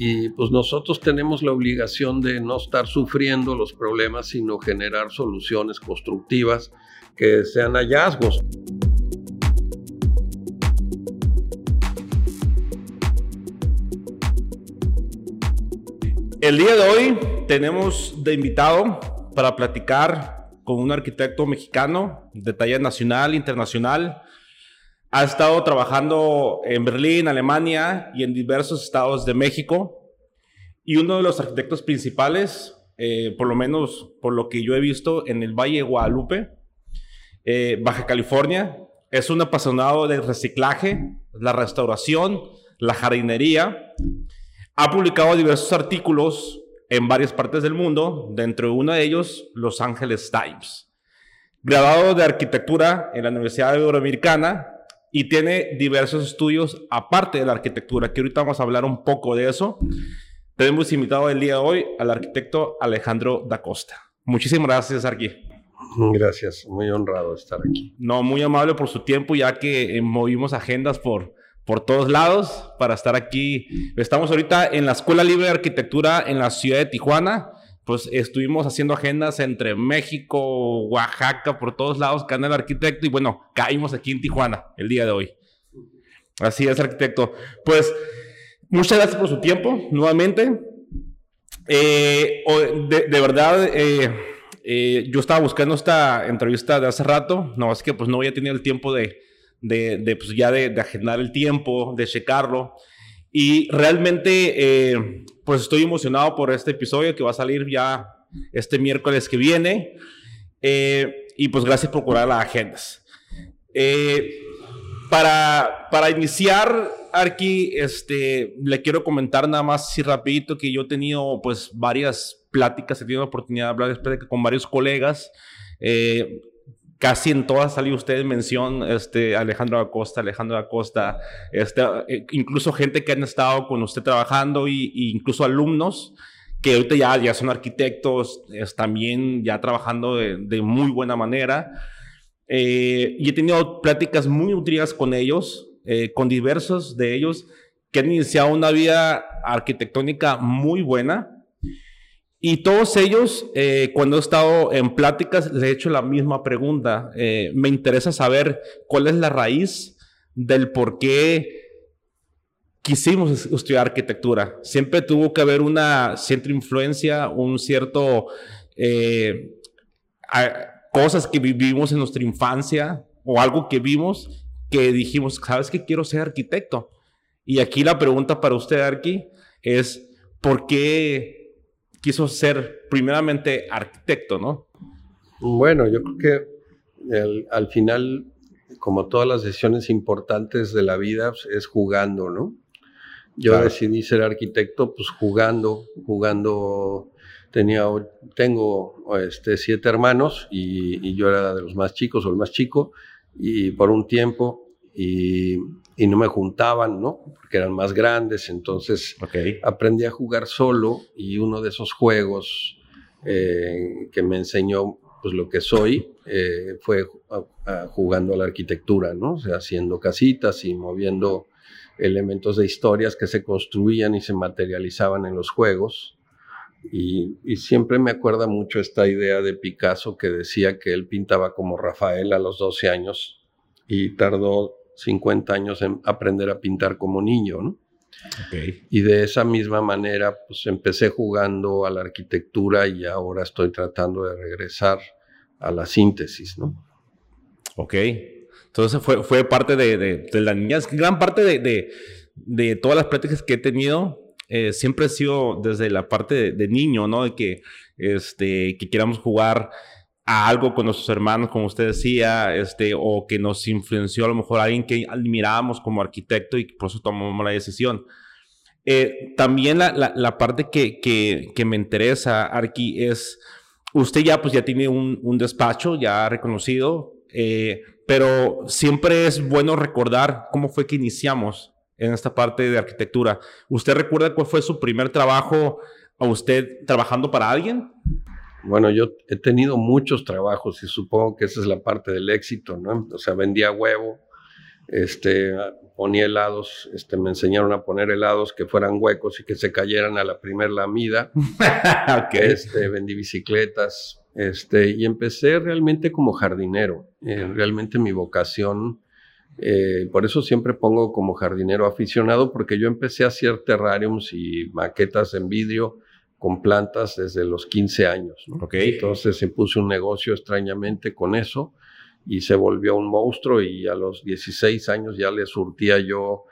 y pues nosotros tenemos la obligación de no estar sufriendo los problemas, sino generar soluciones constructivas que sean hallazgos. El día de hoy tenemos de invitado para platicar con un arquitecto mexicano de talla nacional, internacional. Ha estado trabajando en Berlín, Alemania y en diversos estados de México. Y uno de los arquitectos principales, eh, por lo menos por lo que yo he visto en el Valle Guadalupe, eh, Baja California, es un apasionado del reciclaje, la restauración, la jardinería ha publicado diversos artículos en varias partes del mundo, dentro de uno de ellos Los Angeles Times. Graduado de arquitectura en la Universidad Euroamericana y tiene diversos estudios aparte de la arquitectura, que ahorita vamos a hablar un poco de eso. Tenemos invitado el día de hoy al arquitecto Alejandro da Costa. Muchísimas gracias, Arqui. Gracias, muy honrado estar aquí. No, muy amable por su tiempo, ya que eh, movimos agendas por, por todos lados para estar aquí. Estamos ahorita en la Escuela Libre de Arquitectura en la ciudad de Tijuana. Pues estuvimos haciendo agendas entre México, Oaxaca, por todos lados, el arquitecto. Y bueno, caímos aquí en Tijuana el día de hoy. Así es, arquitecto. Pues muchas gracias por su tiempo, nuevamente. Eh, de, verdad, eh, eh, yo estaba buscando esta entrevista de hace rato, no es que pues no había tenido el tiempo de, de, pues ya de, agendar el tiempo, de checarlo. Y realmente, eh, pues estoy emocionado por este episodio que va a salir ya este miércoles que viene. Eh, y pues gracias por curar las agendas. Eh, para, para iniciar, Arki, este, le quiero comentar nada más así rapidito que yo he tenido pues varias pláticas, he tenido la oportunidad de hablar con varios colegas. Eh, casi en todas salió usted en mención este, Alejandro Acosta, Alejandro Acosta, este, eh, incluso gente que han estado con usted trabajando y, incluso alumnos que ahorita ya, ya son arquitectos, es, también ya trabajando de, muy buena manera. Eh, y he tenido pláticas muy útiles con ellos, eh, con diversos de ellos que han iniciado una vida arquitectónica muy buena, y todos ellos, eh, cuando he estado en pláticas, les he hecho la misma pregunta. Eh, me interesa saber cuál es la raíz del por qué quisimos estudiar arquitectura. Siempre tuvo que haber una cierta influencia, un cierto... Eh, cosas que vivimos en nuestra infancia o algo que vimos que dijimos, ¿sabes que quiero ser arquitecto? Y aquí la pregunta para usted, Arqui, es ¿por qué quiso ser primeramente arquitecto, ¿no? Bueno, yo creo que al final, como todas las decisiones importantes de la vida, pues, es jugando, ¿no? Yo decidí ser arquitecto, pues jugando, jugando. Tenía, tengo este, siete hermanos y, y yo era de los más chicos o el más chico y por un tiempo y, no me juntaban, ¿no? Porque eran más grandes, entonces aprendí a jugar solo y uno de esos juegos eh, que me enseñó pues lo que soy eh, fue jugando a la arquitectura, ¿no? O sea, haciendo casitas y moviendo elementos de historias que se construían y se materializaban en los juegos. Y, y, siempre me acuerda mucho esta idea de Picasso que decía que él pintaba como Rafael a los 12 años y tardó 50 años en aprender a pintar como niño, ¿no? Y de esa misma manera, pues empecé jugando a la arquitectura y ahora estoy tratando de regresar a la síntesis, ¿no? Ok. Entonces fue, fue parte de, de, la niñez. Gran parte de, de, todas las prácticas que he tenido eh, siempre ha sido desde la parte de, niño, ¿no? De que, este, que queramos jugar a algo con nuestros hermanos, como usted decía, este, o que nos influenció a lo mejor alguien que admirábamos como arquitecto y por eso tomamos la decisión. Eh, también la, la, parte que, que, que, me interesa, Arqui, es, usted ya pues ya tiene un, un despacho ya reconocido, eh, pero siempre es bueno recordar cómo fue que iniciamos en esta parte de arquitectura. ¿Usted recuerda cuál fue su primer trabajo a usted trabajando para alguien? Bueno, yo he tenido muchos trabajos y supongo que esa es la parte del éxito, ¿no? O sea, vendía huevo este, ponía helados, este, me enseñaron a poner helados que fueran huecos y que se cayeran a la primer lamida. este, vendí bicicletas, este, y empecé realmente como jardinero. Eh, realmente mi vocación, eh, por eso siempre pongo como jardinero aficionado, porque yo empecé a hacer terrariums y maquetas en vidrio con plantas desde los 15 años. Entonces se puso un negocio extrañamente con eso y se volvió un monstruo y a los 16 años ya le surtía yo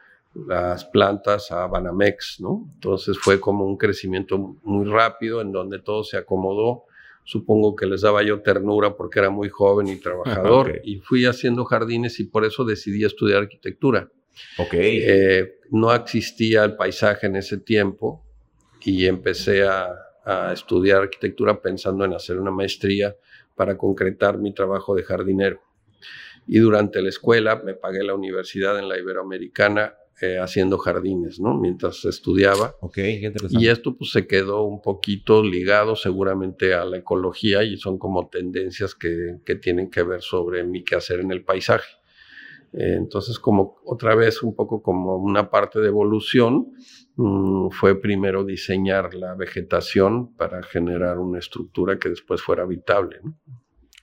las plantas a Banamex, ¿no? Entonces fue como un crecimiento muy rápido en donde todo se acomodó. Supongo que les daba yo ternura porque era muy joven y trabajador y fui haciendo jardines y por eso decidí estudiar arquitectura. Okay. Eh, no existía el paisaje en ese tiempo y empecé a, a estudiar arquitectura pensando en hacer una maestría para concretar mi trabajo de jardinero. Y durante la escuela me pagué la universidad en la Iberoamericana eh, haciendo jardines, ¿no? Mientras estudiaba. Ok, qué interesante. Y esto pues se quedó un poquito ligado seguramente a la ecología y son como tendencias que, que tienen que ver sobre mi quehacer en el paisaje. Eh, entonces, como otra vez un poco como una parte de evolución, mm, fue primero diseñar la vegetación para generar una estructura que después fuera habitable. ¿no?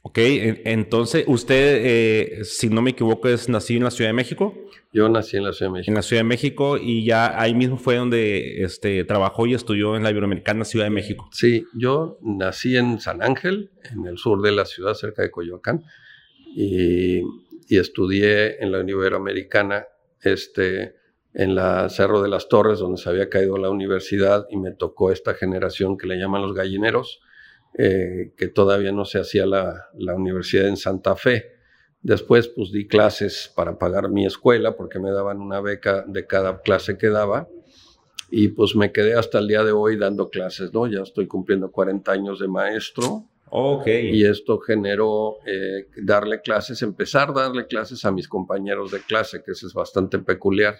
Ok, entonces usted, eh, si no me equivoco, es nacido en la Ciudad de México. Yo nací en la Ciudad de México. En la Ciudad de México y ya ahí mismo fue donde este, trabajó y estudió en la Iberoamericana Ciudad de México. Sí, yo nací en San Ángel, en el sur de la ciudad, cerca de Coyoacán, y, y estudié en la Iberoamericana, este, en la Cerro de las Torres, donde se había caído la universidad, y me tocó esta generación que le llaman los gallineros eh, que todavía no se hacía la, la, universidad en Santa Fe. Después, pues di clases para pagar mi escuela, porque me daban una beca de cada clase que daba. Y pues me quedé hasta el día de hoy dando clases, ¿no? Ya estoy cumpliendo 40 años de maestro. Ok. Y esto generó eh, darle clases, empezar a darle clases a mis compañeros de clase, que eso es bastante peculiar.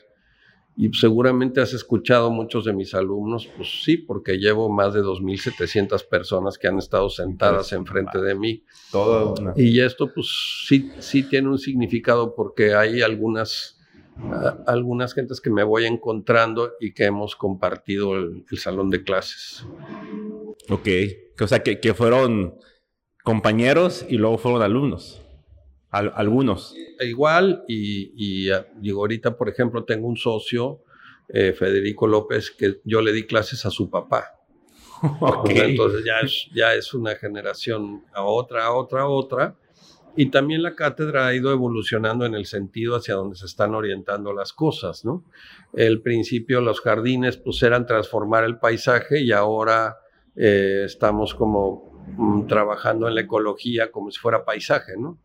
Y seguramente has escuchado muchos de mis alumnos, pues sí, porque llevo más de 2.700 personas que han estado sentadas pues, enfrente de mí. Todo. Y esto pues sí, sí tiene un significado porque hay algunas, algunas gentes que me voy encontrando y que hemos compartido el, el salón de clases. Ok, o sea que, que fueron compañeros y luego fueron alumnos algunos. Igual, y, ah, digo, ahorita, por ejemplo, tengo un socio, eh, Federico López, que yo le di clases a su papá. Entonces ya es, ya es una generación a otra, a otra, a otra. Y también la cátedra ha ido evolucionando en el sentido hacia donde se están orientando las cosas, ¿no? El principio, los jardines, pues eran transformar el paisaje y ahora eh, estamos como mm, trabajando en la ecología como si fuera paisaje, ¿no?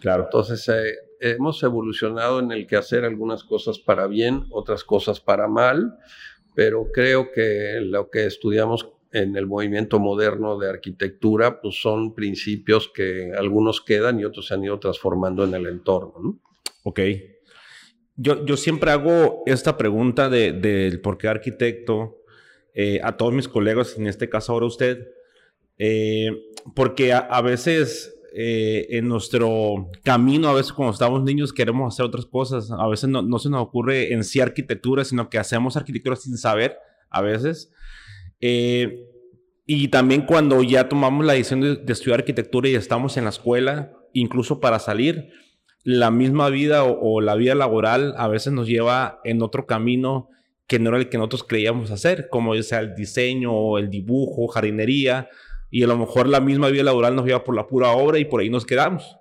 Claro. Entonces, eh, hemos evolucionado en el que hacer algunas cosas para bien, otras cosas para mal, pero creo que lo que estudiamos en el movimiento moderno de arquitectura, pues son principios que algunos quedan y otros se han ido transformando en el entorno. ¿no? Ok. Yo, yo siempre hago esta pregunta del de, por qué arquitecto eh, a todos mis colegas, en este caso ahora usted, eh, porque a, a veces eh, en nuestro camino, a veces cuando estamos niños queremos hacer otras cosas, a veces no, se nos ocurre en sí arquitectura, sino que hacemos arquitectura sin saber, a veces. Eh, y también cuando ya tomamos la decisión de, estudiar arquitectura y estamos en la escuela, incluso para salir, la misma vida o, o, la vida laboral a veces nos lleva en otro camino que no era el que nosotros creíamos hacer, como sea el diseño el dibujo, jardinería y a lo mejor la misma vida laboral nos lleva por la pura obra y por ahí nos quedamos.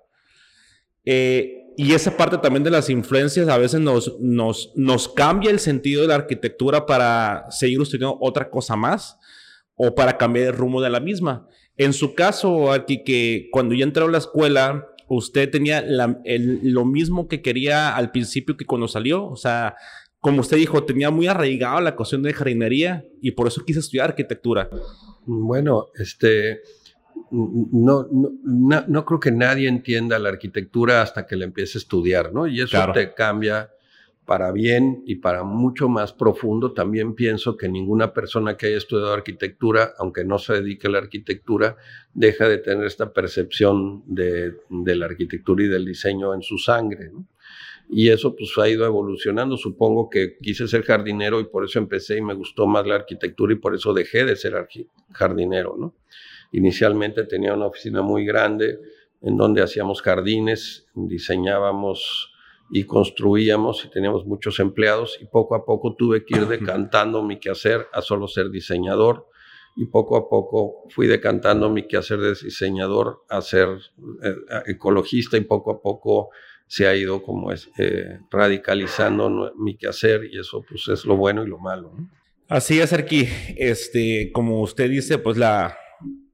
Eh, y esa parte también de las influencias a veces nos cambia el sentido de la arquitectura para seguir estudiando otra cosa más o para cambiar el rumbo de la misma. En su caso, aquí que cuando ya entró a la escuela, usted tenía lo mismo que quería al principio que cuando salió, o sea, como usted dijo, tenía muy arraigado la cuestión de jardinería y por eso quise estudiar arquitectura. Bueno, este, no, no, no, creo que nadie entienda la arquitectura hasta que la empiece a estudiar, ¿no? Y eso claro. te cambia para bien y para mucho más profundo. También pienso que ninguna persona que haya estudiado arquitectura, aunque no se dedique a la arquitectura, deja de tener esta percepción de, de la arquitectura y del diseño en su sangre. ¿no? Y eso pues ha ido evolucionando. Supongo que quise ser jardinero y por eso empecé y me gustó más la arquitectura y por eso dejé de ser jardinero, ¿no? Inicialmente tenía una oficina muy grande en donde hacíamos jardines, diseñábamos y construíamos y teníamos muchos empleados y poco a poco tuve que ir decantando mi quehacer a solo ser diseñador y poco a poco fui decantando mi quehacer de diseñador a ser eh, ecologista y poco a poco se ha ido como es, eh, radicalizando mi quehacer y eso pues es lo bueno y lo malo. Así es, Arqui. Este, como usted dice, pues la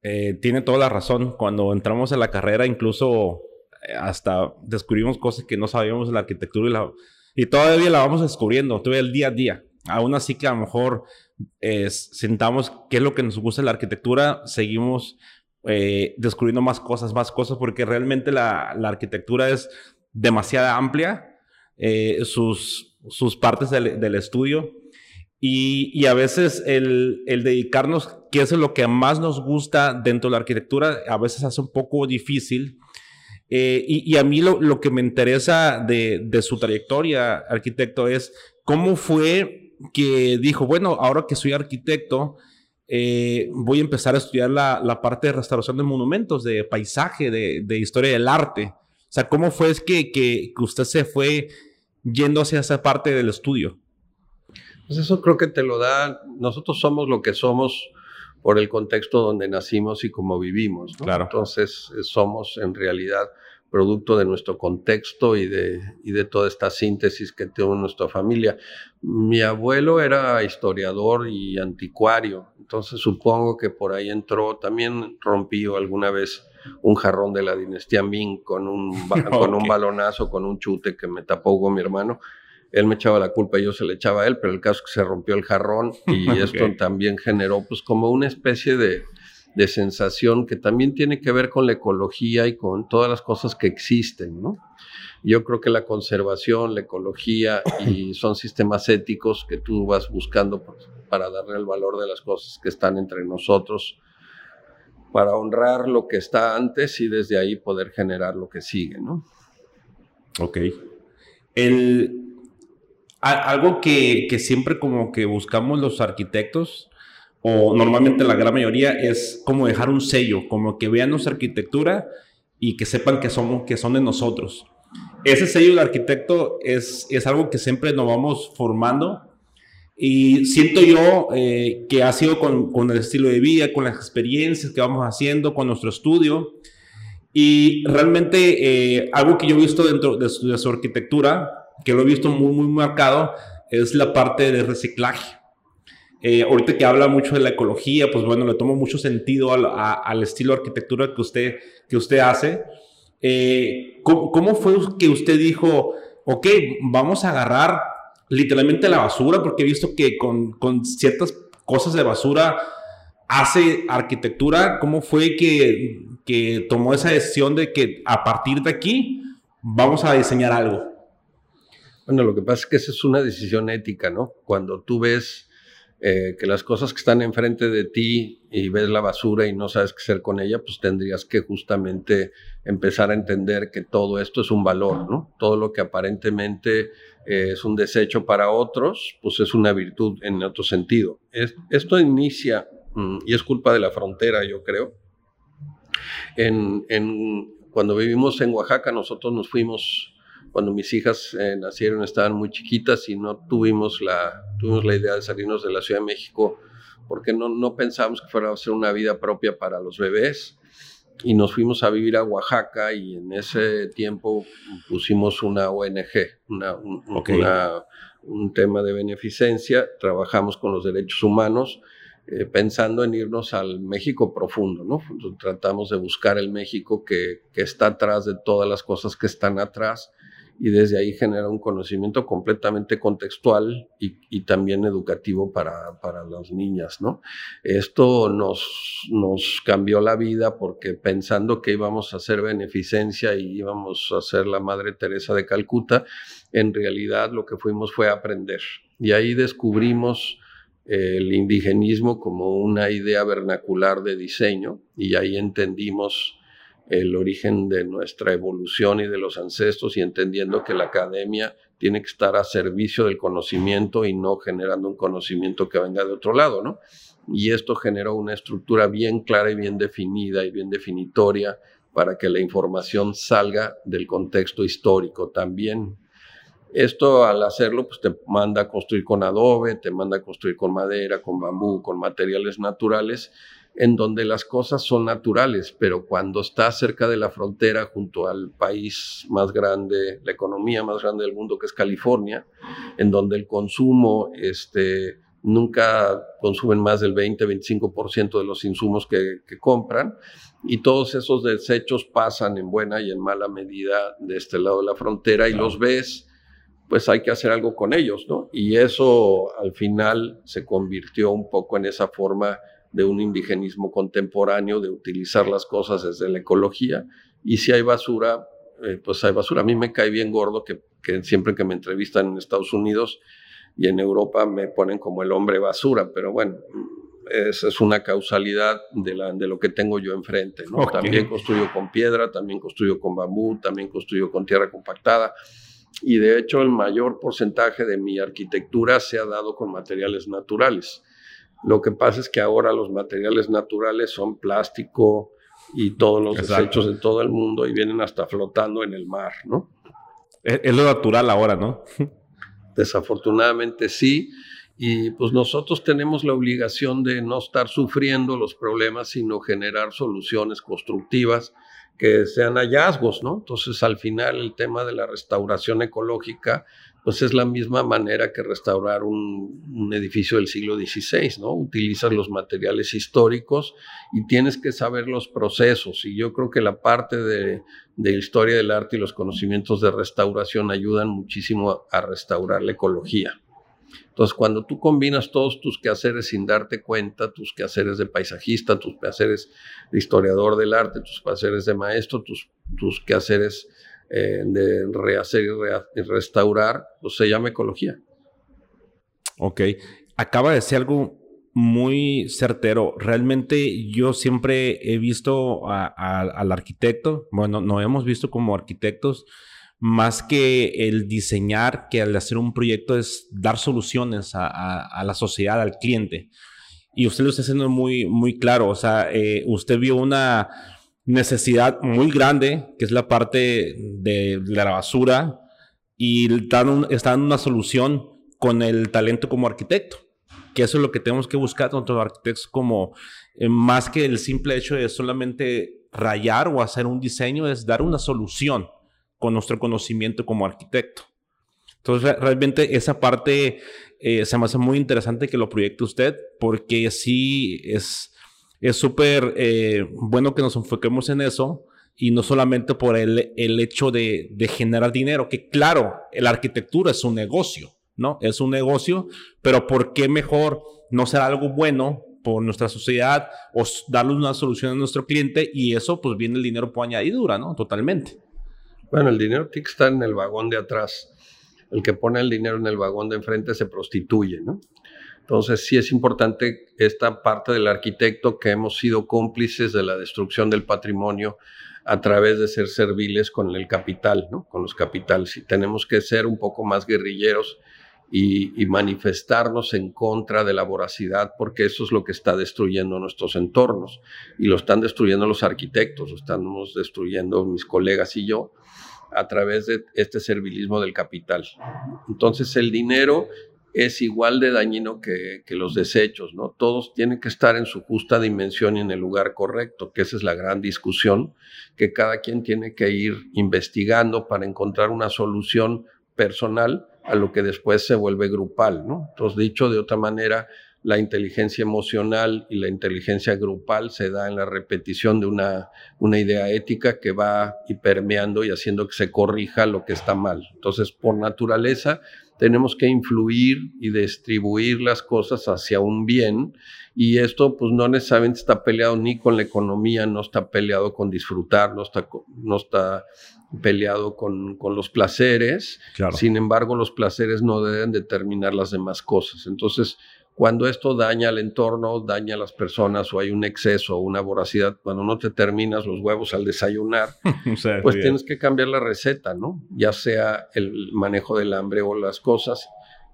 eh, tiene toda la razón. Cuando entramos en la carrera, incluso hasta descubrimos cosas que no sabíamos de la arquitectura y, la, y todavía la vamos descubriendo, todavía el día a día. Aún así que a lo mejor eh, sentamos qué es lo que nos gusta de la arquitectura, seguimos eh, descubriendo más cosas, más cosas, porque realmente la, arquitectura es demasiado amplia, eh, sus, sus partes del, estudio, y, a veces el, el, dedicarnos, qué es lo que más nos gusta dentro de la arquitectura, a veces hace un poco difícil eh, y, a mí lo, que me interesa de, su trayectoria, arquitecto, es cómo fue que dijo, bueno, ahora que soy arquitecto, eh, voy a empezar a estudiar la, parte de restauración de monumentos, de paisaje, de, historia del arte. Sea, ¿cómo fue es que, que, usted se fue yendo hacia esa parte del estudio? Pues eso creo que te lo da, nosotros somos lo que somos por el contexto donde nacimos y cómo vivimos. Claro. Entonces eh, somos en realidad producto de nuestro contexto y de, y de toda esta síntesis que tiene nuestra familia. Mi abuelo era historiador y anticuario, entonces supongo que por ahí entró, también rompió alguna vez un jarrón de la dinastía Ming con un, con un balonazo, con un chute que me tapó con mi hermano. Él me echaba la culpa y yo se le echaba a él, pero el caso es que se rompió el jarrón y esto también generó pues como una especie de, de, sensación que también tiene que ver con la ecología y con todas las cosas que existen, ¿no? Yo creo que la conservación, la ecología y son sistemas éticos que tú vas buscando pues, para darle el valor de las cosas que están entre nosotros, para honrar lo que está antes y desde ahí poder generar lo que sigue, ¿no? Ok. El, algo que, siempre como que buscamos los arquitectos, o normalmente la gran mayoría, es como dejar un sello, como que vean nuestra arquitectura y que sepan que, somos, que son de nosotros. Ese sello del arquitecto es, es algo que siempre nos vamos formando y siento yo eh, que ha sido con, el estilo de vida, con las experiencias que vamos haciendo, con nuestro estudio. Y realmente eh, algo que yo he visto dentro de su arquitectura que lo he visto muy, muy marcado, es la parte de reciclaje. Eh, ahorita que habla mucho de la ecología, pues bueno, le tomo mucho sentido al, al estilo de arquitectura que usted, que usted hace. Eh, ¿cómo, fue que usted dijo, ok, vamos a agarrar literalmente la basura? Porque he visto que con, con ciertas cosas de basura hace arquitectura. ¿Cómo fue que, que tomó esa decisión de que a partir de aquí vamos a diseñar algo? Bueno, lo que pasa es que esa es una decisión ética, ¿no? Cuando tú ves eh, que las cosas que están enfrente de ti y ves la basura y no sabes qué hacer con ella, pues tendrías que justamente empezar a entender que todo esto es un valor, ¿no? Todo lo que aparentemente eh, es un desecho para otros, pues es una virtud en otro sentido. esto inicia, mm, y es culpa de la frontera, yo creo. En, cuando vivimos en Oaxaca, nosotros nos fuimos cuando mis hijas eh, nacieron estaban muy chiquitas y no tuvimos la, tuvimos la idea de salirnos de la Ciudad de México porque no, no pensábamos que fuera a ser una vida propia para los bebés y nos fuimos a vivir a Oaxaca y en ese tiempo pusimos una ONG, una, un, un tema de beneficencia, trabajamos con los derechos humanos eh, pensando en irnos al México profundo, ¿no? tratamos de buscar el México que, que, está atrás de todas las cosas que están atrás y desde ahí genera un conocimiento completamente contextual y, también educativo para, para, las niñas, ¿no? Esto nos, nos cambió la vida porque pensando que íbamos a hacer beneficencia y íbamos a ser la Madre Teresa de Calcuta, en realidad lo que fuimos fue aprender. Y ahí descubrimos el indigenismo como una idea vernacular de diseño y ahí entendimos el origen de nuestra evolución y de los ancestros y entendiendo que la academia tiene que estar a servicio del conocimiento y no generando un conocimiento que venga de otro lado, ¿no? Y esto generó una estructura bien clara y bien definida y bien definitoria para que la información salga del contexto histórico también. Esto al hacerlo, pues te manda a construir con adobe, te manda a construir con madera, con bambú, con materiales naturales en donde las cosas son naturales, pero cuando estás cerca de la frontera, junto al país más grande, la economía más grande del mundo, que es California, en donde el consumo, este, nunca consumen más del 20-25% de los insumos que, que, compran, y todos esos desechos pasan en buena y en mala medida de este lado de la frontera y los ves, pues hay que hacer algo con ellos, ¿no? Y eso al final se convirtió un poco en esa forma de un indigenismo contemporáneo, de utilizar las cosas desde la ecología. Y si hay basura, eh, pues hay basura. A mí me cae bien gordo que, siempre que me entrevistan en Estados Unidos y en Europa me ponen como el hombre basura, pero bueno, esa es una causalidad de, la, de lo que tengo yo enfrente. ¿no? También construyo con piedra, también construyo con bambú, también construyo con tierra compactada. Y de hecho el mayor porcentaje de mi arquitectura se ha dado con materiales naturales. Lo que pasa es que ahora los materiales naturales son plástico y todos los desechos de todo el mundo y vienen hasta flotando en el mar, ¿no? Es, lo natural ahora, ¿no? Desafortunadamente sí. Y pues nosotros tenemos la obligación de no estar sufriendo los problemas, sino generar soluciones constructivas que sean hallazgos, ¿no? Entonces, al final, el tema de la restauración ecológica pues es la misma manera que restaurar un, edificio del siglo XVI, ¿no? Utilizas los materiales históricos y tienes que saber los procesos. Y yo creo que la parte de, historia del arte y los conocimientos de restauración ayudan muchísimo a, restaurar la ecología. Entonces, cuando tú combinas todos tus quehaceres sin darte cuenta, tus quehaceres de paisajista, tus quehaceres de historiador del arte, tus quehaceres de maestro, tus, tus quehaceres eh, de rehacer y, restaurar, pues se llama ecología. Ok. Acaba de ser algo muy certero. Realmente yo siempre he visto al arquitecto, bueno, no hemos visto como arquitectos, más que el diseñar, que al hacer un proyecto es dar soluciones a, la sociedad, al cliente. Y usted lo está haciendo muy, muy claro. O sea, eh, usted vio una, necesidad muy grande, que es la parte de, la basura, y está dando una solución con el talento como arquitecto, que eso es lo que tenemos que buscar nosotros arquitectos como eh, más que el simple hecho de solamente rayar o hacer un diseño, es dar una solución con nuestro conocimiento como arquitecto. Entonces, realmente esa parte eh, se me hace muy interesante que lo proyecte usted, porque sí es es súper eh, bueno que nos enfoquemos en eso y no solamente por el, el hecho de, generar dinero, que claro, la arquitectura es un negocio, ¿no? Es un negocio, pero ¿por qué mejor no hacer algo bueno por nuestra sociedad o darle una solución a nuestro cliente y eso pues viene el dinero por añadidura, ¿no? Totalmente. Bueno, el dinero tiene que estar en el vagón de atrás. El que pone el dinero en el vagón de enfrente se prostituye, ¿no? Entonces sí es importante esta parte del arquitecto que hemos sido cómplices de la destrucción del patrimonio a través de ser serviles con el capital, con los capitales. Y tenemos que ser un poco más guerrilleros y, y, manifestarnos en contra de la voracidad, porque eso es lo que está destruyendo nuestros entornos. Y lo están destruyendo los arquitectos, lo estamos destruyendo mis colegas y yo a través de este servilismo del capital. Entonces el dinero es igual de dañino que, los desechos, ¿no? Todos tienen que estar en su justa dimensión y en el lugar correcto, que esa es la gran discusión, que cada quien tiene que ir investigando para encontrar una solución personal a lo que después se vuelve grupal, ¿no? Entonces, dicho de otra manera, la inteligencia emocional y la inteligencia grupal se da en la repetición de una, una idea ética que va y permeando y haciendo que se corrija lo que está mal. Entonces, por naturaleza, tenemos que influir y distribuir las cosas hacia un bien y esto pues no necesariamente está peleado ni con la economía, no está peleado con disfrutar, no está, no está peleado con, con los placeres, sin embargo los placeres no deben determinar las demás cosas. Entonces, cuando esto daña al entorno, daña a las personas o hay un exceso, una voracidad, cuando no te terminas los huevos al desayunar, pues tienes que cambiar la receta, ¿no? Ya sea el manejo del hambre o las cosas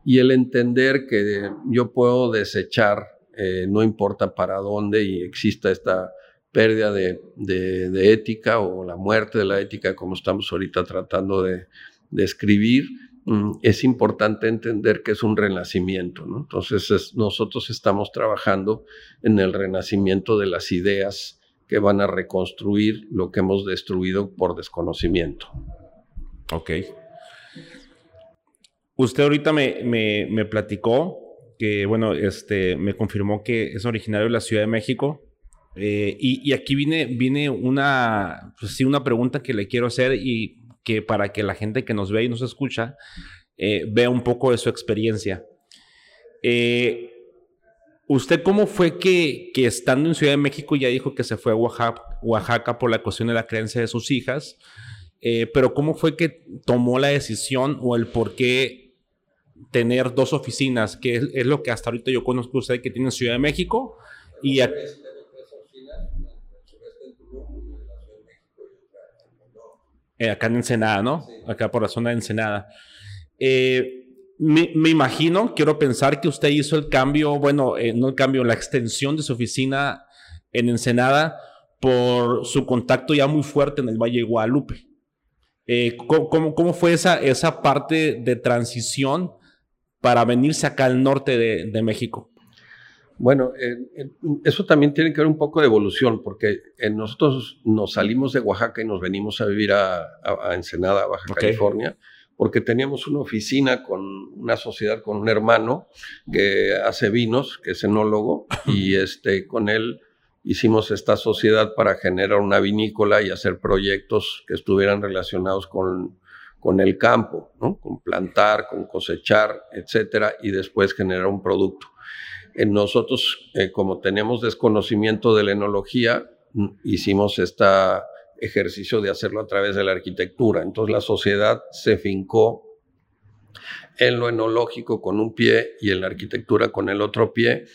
y el entender que yo puedo desechar, eh, no importa para dónde y exista esta pérdida de, de, ética o la muerte de la ética como estamos ahorita tratando de, de escribir, es importante entender que es un renacimiento. ¿no? Entonces nosotros estamos trabajando en el renacimiento de las ideas que van a reconstruir lo que hemos destruido por desconocimiento. Ok. Usted ahorita me, me, me platicó que, bueno, este, me confirmó que es originario de la Ciudad de México. Eh, y, aquí viene, viene una, pues sí, una pregunta que le quiero hacer y que para que la gente que nos ve y nos escucha eh, vea un poco de su experiencia. Eh, ¿Usted cómo fue que, estando en Ciudad de México ya dijo que se fue a Oaxaca, por la cuestión de la creencia de sus hijas? pero ¿cómo fue que tomó la decisión o el por qué tener dos oficinas, que es, lo que hasta ahorita yo conozco usted que tiene en Ciudad de México y, Eh, acá en Ensenada, ¿no? Acá por la zona de Ensenada. Eh, me, imagino, quiero pensar que usted hizo el cambio, bueno, eh, no el cambio, la extensión de su oficina en Ensenada por su contacto ya muy fuerte en el Valle de Guadalupe. ¿cómo, ¿cómo, fue esa, esa parte de transición para venirse acá al norte de, de México? Bueno, eso también tiene que ver un poco de evolución, porque nosotros nos salimos de Oaxaca y nos venimos a vivir a, Ensenada, Baja California, porque teníamos una oficina con una sociedad con un hermano que hace vinos, que es enólogo, y este, con él hicimos esta sociedad para generar una vinícola y hacer proyectos que estuvieran relacionados con, con el campo, ¿no? con plantar, con cosechar, etcétera, y después generar un producto nosotros, eh, como tenemos desconocimiento de la enología, mm, hicimos este ejercicio de hacerlo a través de la arquitectura. Entonces la sociedad se fincó en lo enológico con un pie y en la arquitectura con el otro pie.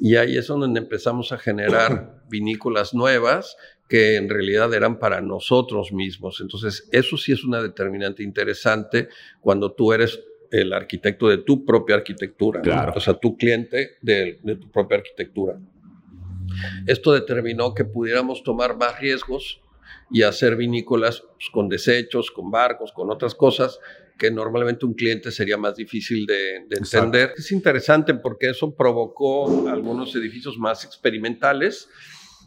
Y ahí es donde empezamos a generar vinícolas nuevas que en realidad eran para nosotros mismos. Entonces, eso sí es una determinante interesante cuando tú eres el arquitecto de tu propia arquitectura, o sea, tu cliente de, tu propia arquitectura. Esto determinó que pudiéramos tomar más riesgos y hacer vinícolas con desechos, con barcos, con otras cosas que normalmente un cliente sería más difícil de, entender. Es interesante porque eso provocó algunos edificios más experimentales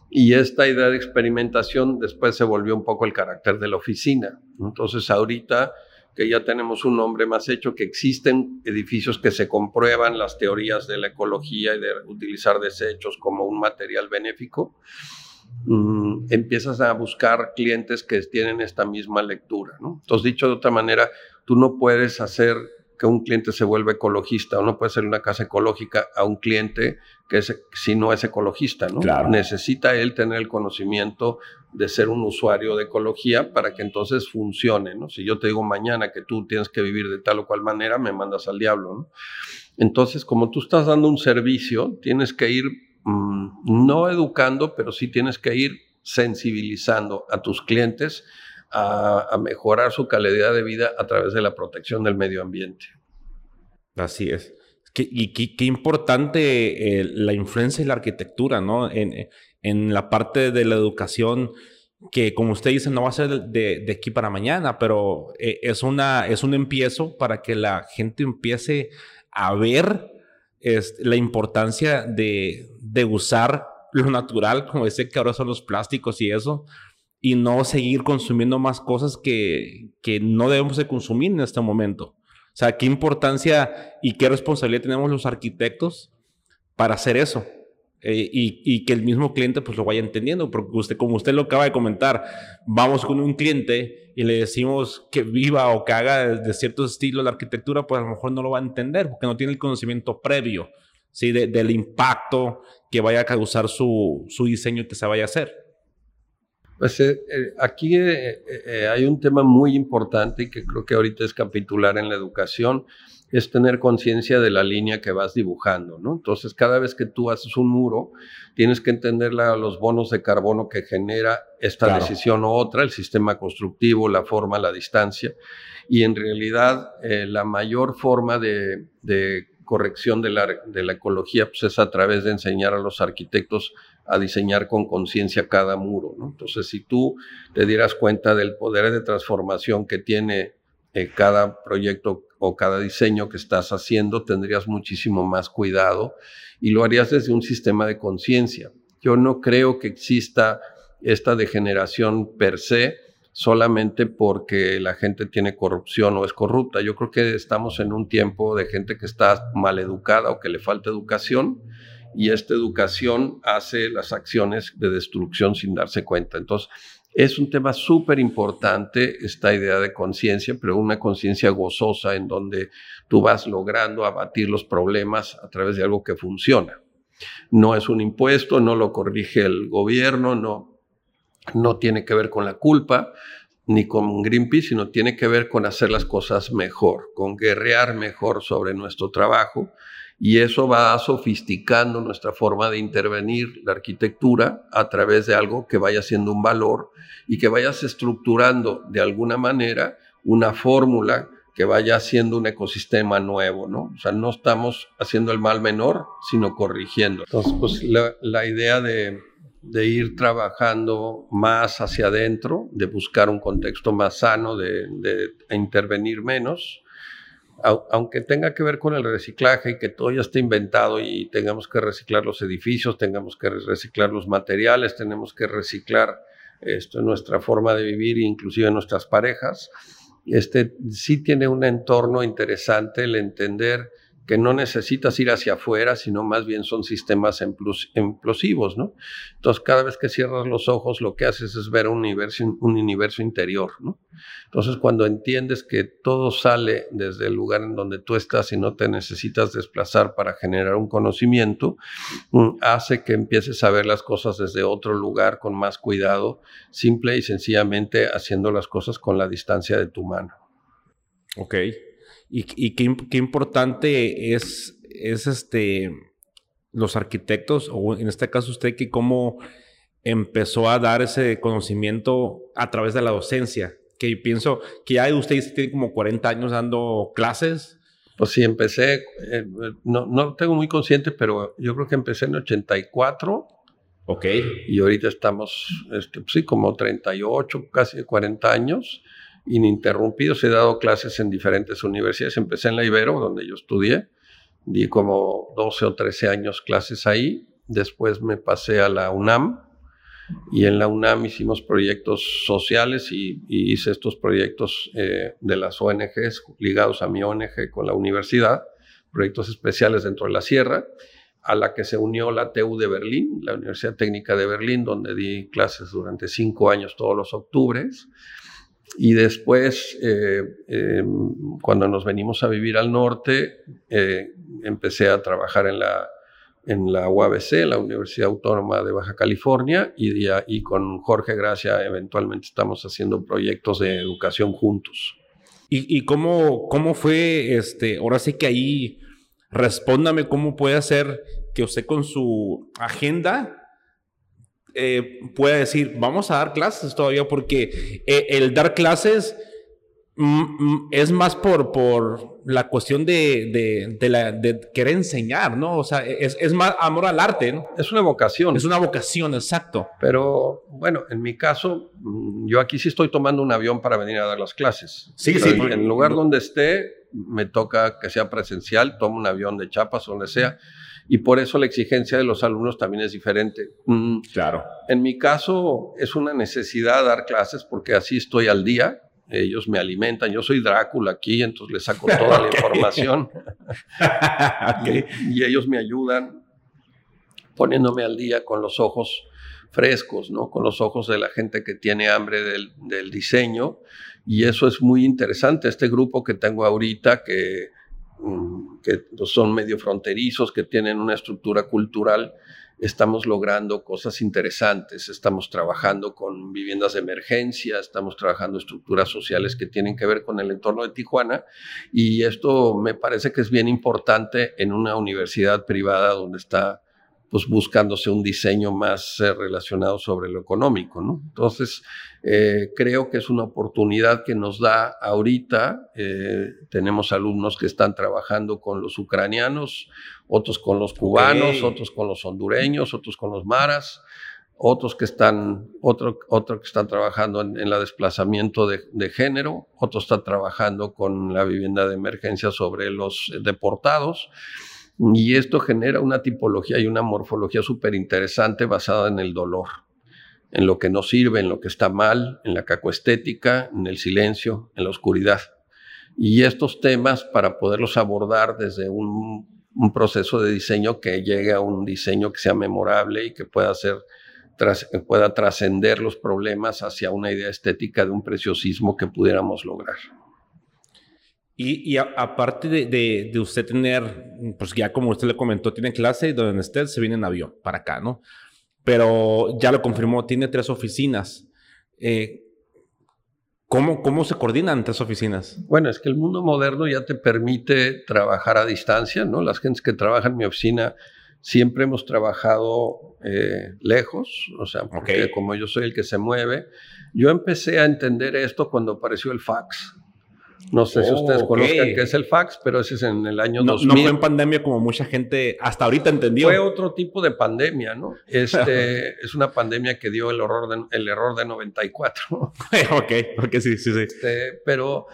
y esta idea de experimentación después se volvió un poco el carácter de la oficina. Entonces ahorita que ya tenemos un nombre más hecho, que existen edificios que se comprueban las teorías de la ecología y de utilizar desechos como un material benéfico, mm, empiezas a buscar clientes que tienen esta misma lectura. ¿no? Entonces, dicho de otra manera, tú no puedes hacer que un cliente se vuelva ecologista o no puede ser una casa ecológica a un cliente que es, si no es ecologista, ¿no? Necesita él tener el conocimiento de ser un usuario de ecología para que entonces funcione, ¿no? Si yo te digo mañana que tú tienes que vivir de tal o cual manera, me mandas al diablo, ¿no? Entonces, como tú estás dando un servicio, tienes que ir mm, no educando, pero sí tienes que ir sensibilizando a tus clientes a, mejorar su calidad de vida a través de la protección del medio ambiente. Así es. y qué, importante eh, la influencia de la arquitectura, ¿no? En, en, la parte de la educación, que como usted dice, no va a ser de, de aquí para mañana, pero eh, es, una, es un empiezo para que la gente empiece a ver la importancia de, de usar lo natural, como dice que ahora son los plásticos y eso, y no seguir consumiendo más cosas que, que no debemos de consumir en este momento. O sea, qué importancia y qué responsabilidad tenemos los arquitectos para hacer eso. Eh, y, y, que el mismo cliente pues lo vaya entendiendo, porque usted, como usted lo acaba de comentar, vamos con un cliente y le decimos que viva o que haga de, cierto estilo la arquitectura, pues a lo mejor no lo va a entender, porque no tiene el conocimiento previo, ¿sí? del impacto que vaya a causar su, su diseño que se vaya a hacer. Pues eh, eh, aquí eh, hay un tema muy importante y que creo que ahorita es capitular en la educación, es tener conciencia de la línea que vas dibujando, ¿no? Entonces, cada vez que tú haces un muro, tienes que entender los bonos de carbono que genera esta decisión u otra, el sistema constructivo, la forma, la distancia. Y en realidad, la mayor forma de, corrección de la, de la ecología pues, es a través de enseñar a los arquitectos a diseñar con conciencia cada muro. ¿no? Entonces, si tú te dieras cuenta del poder de transformación que tiene eh, cada proyecto o cada diseño que estás haciendo, tendrías muchísimo más cuidado y lo harías desde un sistema de conciencia. Yo no creo que exista esta degeneración per se solamente porque la gente tiene corrupción o es corrupta. Yo creo que estamos en un tiempo de gente que está mal educada o que le falta educación y esta educación hace las acciones de destrucción sin darse cuenta. Entonces, es un tema súper importante esta idea de conciencia, pero una conciencia gozosa en donde tú vas logrando abatir los problemas a través de algo que funciona. No es un impuesto, no lo corrige el gobierno, no, no tiene que ver con la culpa ni con Greenpeace, sino tiene que ver con hacer las cosas mejor, con guerrear mejor sobre nuestro trabajo y eso va sofisticando nuestra forma de intervenir la arquitectura a través de algo que vaya siendo un valor y que vayas estructurando de alguna manera una fórmula que vaya haciendo un ecosistema nuevo, ¿no? O sea, no estamos haciendo el mal menor, sino corrigiendo. Entonces, pues la, idea de, ir trabajando más hacia adentro, de buscar un contexto más sano, de, de intervenir menos, aunque tenga que ver con el reciclaje y que todo ya esté inventado y tengamos que reciclar los edificios, tengamos que reciclar los materiales, tenemos que reciclar esto, nuestra forma de vivir, inclusive nuestras parejas, este, sí tiene un entorno interesante el entender que no necesitas ir hacia afuera, sino más bien son sistemas implosivos, ¿no? Entonces, cada vez que cierras los ojos, lo que haces es ver un universo, un universo interior, ¿no? Entonces, cuando entiendes que todo sale desde el lugar en donde tú estás y no te necesitas desplazar para generar un conocimiento, mm, hace que empieces a ver las cosas desde otro lugar con más cuidado, simple y sencillamente haciendo las cosas con la distancia de tu mano. Ok. Y, qué, importante es, es este, los arquitectos, o en este caso usted, que cómo empezó a dar ese conocimiento a través de la docencia. Que pienso que ya usted tiene como 40 años dando clases. Pues sí, empecé, eh, no, no lo tengo muy consciente, pero yo creo que empecé en 84. Ok. Y ahorita estamos, este, pues sí, como 38, casi 40 años ininterrumpidos. He dado clases en diferentes universidades. Empecé en la Ibero, donde yo estudié. Di como 12 o 13 años clases ahí. Después me pasé a la UNAM y en la UNAM hicimos proyectos sociales y, hice estos proyectos eh, de las ONGs ligados a mi ONG con la universidad, proyectos especiales dentro de la sierra, a la que se unió la TU de Berlín, la Universidad Técnica de Berlín, donde di clases durante cinco años todos los octubres. Y después, eh, em, cuando nos venimos a vivir al norte, eh, empecé a trabajar en la, en la UABC, la Universidad Autónoma de Baja California, y, y con Jorge Gracia eventualmente estamos haciendo proyectos de educación juntos. ¿Y, y cómo, cómo fue, este, ahora sí que ahí, respóndame cómo puede hacer que usted con su agenda eh, puede decir, vamos a dar clases todavía, porque eh, el dar clases mm, mm, es más por, por la cuestión de, de, la, de, querer enseñar, ¿no? O sea, es, es, más amor al arte, ¿no? Es una vocación. Es una vocación, exacto. Pero bueno, en mi caso, mm, yo aquí sí estoy tomando un avión para venir a dar las clases. Sí, sí. En el lugar donde esté, me toca que sea presencial, tomo un avión de Chapas, donde sea y por eso la exigencia de los alumnos también es diferente. Mm, claro. En mi caso es una necesidad dar clases porque así estoy al día. Ellos me alimentan. Yo soy Drácula aquí, entonces les saco toda la información. y, ellos me ayudan poniéndome al día con los ojos frescos, ¿no? Con los ojos de la gente que tiene hambre del, del diseño. Y eso es muy interesante. Este grupo que tengo ahorita, que que son medio fronterizos, que tienen una estructura cultural estamos logrando cosas interesantes, estamos trabajando con viviendas de emergencia, estamos trabajando estructuras sociales que tienen que ver con el entorno de Tijuana y esto me parece que es bien importante en una universidad privada donde está pues buscándose un diseño más eh, relacionado sobre lo económico, ¿no? Entonces, eh, creo que es una oportunidad que nos da ahorita. Eh, tenemos alumnos que están trabajando con los ucranianos, otros con los cubanos, otros con los hondureños, otros con los maras, otros que están, otro, otro que están trabajando en, el desplazamiento de, de, género, otros están trabajando con la vivienda de emergencia sobre los deportados. Y esto genera una tipología y una morfología súper interesante basada en el dolor, en lo que no sirve, en lo que está mal, en la cacoestética, en el silencio, en la oscuridad. Y estos temas, para poderlos abordar desde un, proceso de diseño que llegue a un diseño que sea memorable y que pueda ser pueda trascender los problemas hacia una idea estética de un preciosismo que pudiéramos lograr. Y, aparte de, usted tener, pues ya como usted le comentó, tiene clase y donde esté se viene en avión para acá, ¿no? Pero ya lo confirmó, tiene tres oficinas. Eh, ¿cómo, ¿Cómo se coordinan tres oficinas? Bueno, es que el mundo moderno ya te permite trabajar a distancia, ¿no? Las gentes que trabajan en mi oficina siempre hemos trabajado eh, lejos, o sea, porque como yo soy el que se mueve, yo empecé a entender esto cuando apareció el fax. No sé si ustedes conozcan qué es el fax, pero ese es en el año no, 2000. No fue en pandemia como mucha gente hasta ahorita entendió. Fue otro tipo de pandemia, ¿no? Este, es una pandemia que dio el, horror de, el error de 94. ok, ok, sí, sí, sí. Este, pero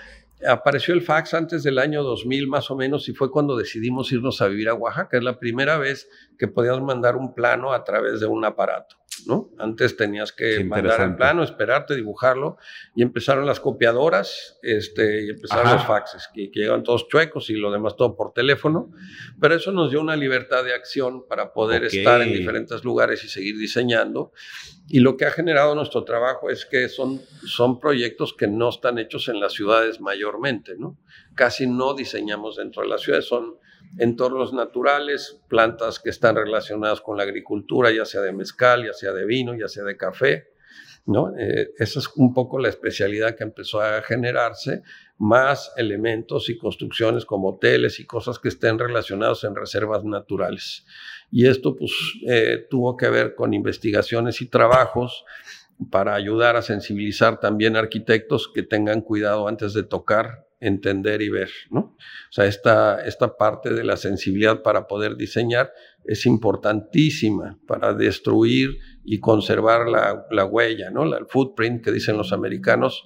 apareció el fax antes del año 2000 más o menos y fue cuando decidimos irnos a vivir a Oaxaca. Es la primera vez que podías mandar un plano a través de un aparato. ¿No? Antes tenías que mandar el plano, esperarte, dibujarlo, y empezaron las copiadoras, este, y empezaron los faxes, que, que, llegan todos chuecos y lo demás todo por teléfono, pero eso nos dio una libertad de acción para poder estar en diferentes lugares y seguir diseñando. Y lo que ha generado nuestro trabajo es que son, son proyectos que no están hechos en las ciudades mayormente, ¿no? Casi no diseñamos dentro de las ciudades, son entornos naturales, plantas que están relacionadas con la agricultura, ya sea de mezcal, ya sea de vino, ya sea de café. ¿no? Eh, esa es un poco la especialidad que empezó a generarse, más elementos y construcciones como hoteles y cosas que estén relacionados en reservas naturales. Y esto pues eh, tuvo que ver con investigaciones y trabajos para ayudar a sensibilizar también arquitectos que tengan cuidado antes de tocar entender y ver, ¿no? O sea, esta, esta parte de la sensibilidad para poder diseñar es importantísima para destruir y conservar la, la huella, ¿no? el footprint que dicen los americanos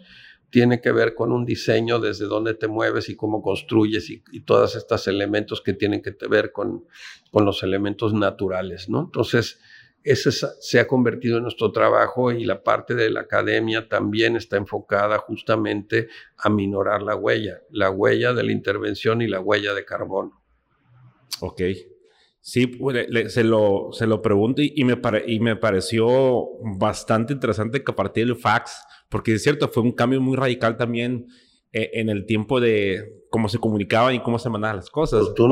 tiene que ver con un diseño desde dónde te mueves y cómo construyes y, y todos estos elementos que tienen que ver con, con los elementos naturales, ¿no? Entonces, ese se ha convertido en nuestro trabajo y la parte de la academia también está enfocada justamente a minorar la huella, la huella de la intervención y la huella de carbono. Ok. Sí, pues, se, lo, se lo pregunto y, me y me pareció bastante interesante que a partir del fax, porque es cierto, fue un cambio muy radical también eh, en el tiempo de cómo se comunicaban y cómo se mandaban las cosas. Pues tú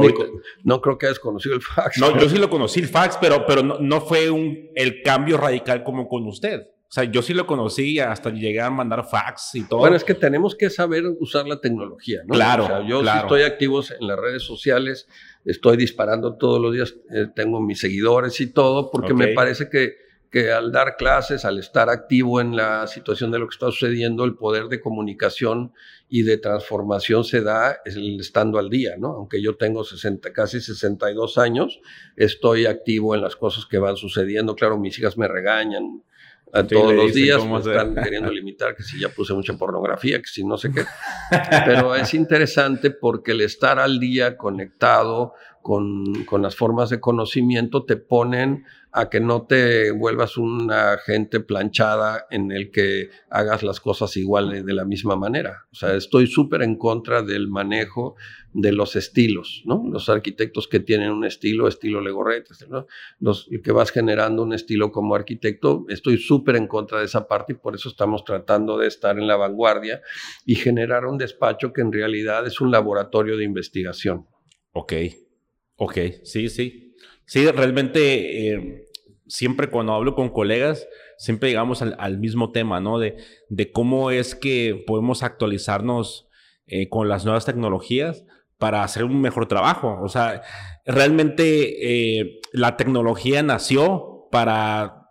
no, creo que hayas conocido el fax. No, yo sí lo conocí el fax, pero, pero no, no, fue un, el cambio radical como con usted. O sea, yo sí lo conocí hasta llegar a mandar fax y todo. Bueno, es que tenemos que saber usar la tecnología, ¿no? Claro. O sea, yo sí estoy activo en las redes sociales, estoy disparando todos los días, eh, tengo mis seguidores y todo, porque me parece que que al dar clases, al estar activo en la situación de lo que está sucediendo, el poder de comunicación y de transformación se da estando al día, ¿no? Aunque yo tengo 60, casi 62 años, estoy activo en las cosas que van sucediendo. Claro, mis hijas me regañan a todos los días, me están queriendo limitar que si ya puse mucha pornografía, que si no sé qué. Pero es interesante porque el estar al día conectado con, con las formas de conocimiento te ponen a que no te vuelvas una gente planchada en el que hagas las cosas igual de la misma manera. O sea, estoy súper en contra del manejo de los estilos, ¿no? Los arquitectos que tienen un estilo, estilo Legorreta, ¿no? Los que vas generando un estilo como arquitecto, estoy súper en contra de esa parte y por eso estamos tratando de estar en la vanguardia y generar un despacho que en realidad es un laboratorio de investigación. Ok, ok, sí, sí. Sí, realmente eh, siempre cuando hablo con colegas, siempre llegamos al, mismo tema, ¿no? De, de, cómo es que podemos actualizarnos eh, con las nuevas tecnologías para hacer un mejor trabajo. O sea, realmente eh, la tecnología nació para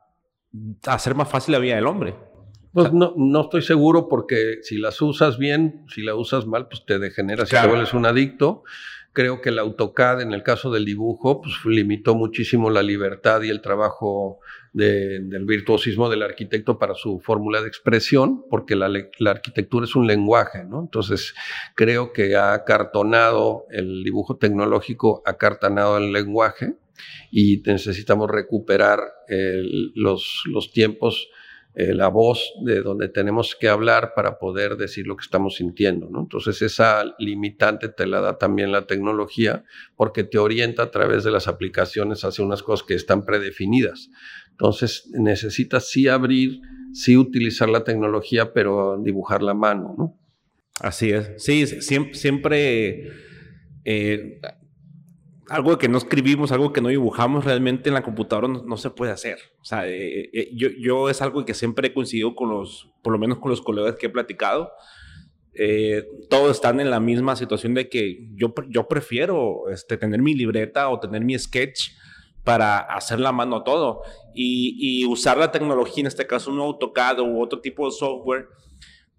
hacer más fácil la vida del hombre. Pues no, no estoy seguro porque si las usas bien, si la usas mal, pues te degeneras y te vuelves un adicto. Creo que el AutoCAD, en el caso del dibujo, pues limitó muchísimo la libertad y el trabajo del virtuosismo del arquitecto para su fórmula de expresión, porque la, la, arquitectura es un lenguaje, ¿no? Entonces, creo que ha acartonado el dibujo tecnológico, ha acartonado el lenguaje y necesitamos recuperar los, los tiempos eh, la voz de donde tenemos que hablar para poder decir lo que estamos sintiendo. ¿no? Entonces esa limitante te la da también la tecnología porque te orienta a través de las aplicaciones hacia unas cosas que están predefinidas. Entonces necesitas sí abrir, sí utilizar la tecnología, pero dibujar la mano. ¿no? Así es. Sí, siempre, siempre eh, algo que no escribimos, algo que no dibujamos realmente en la computadora no, se puede hacer. O sea, eh, eh, yo, yo, es algo que siempre he coincidido con los, por lo menos con los colegas que he platicado. Eh, todos están en la misma situación de que yo, yo prefiero este, tener mi libreta o tener mi sketch para hacer la mano todo y, y usar la tecnología, en este caso un AutoCAD u otro tipo de software,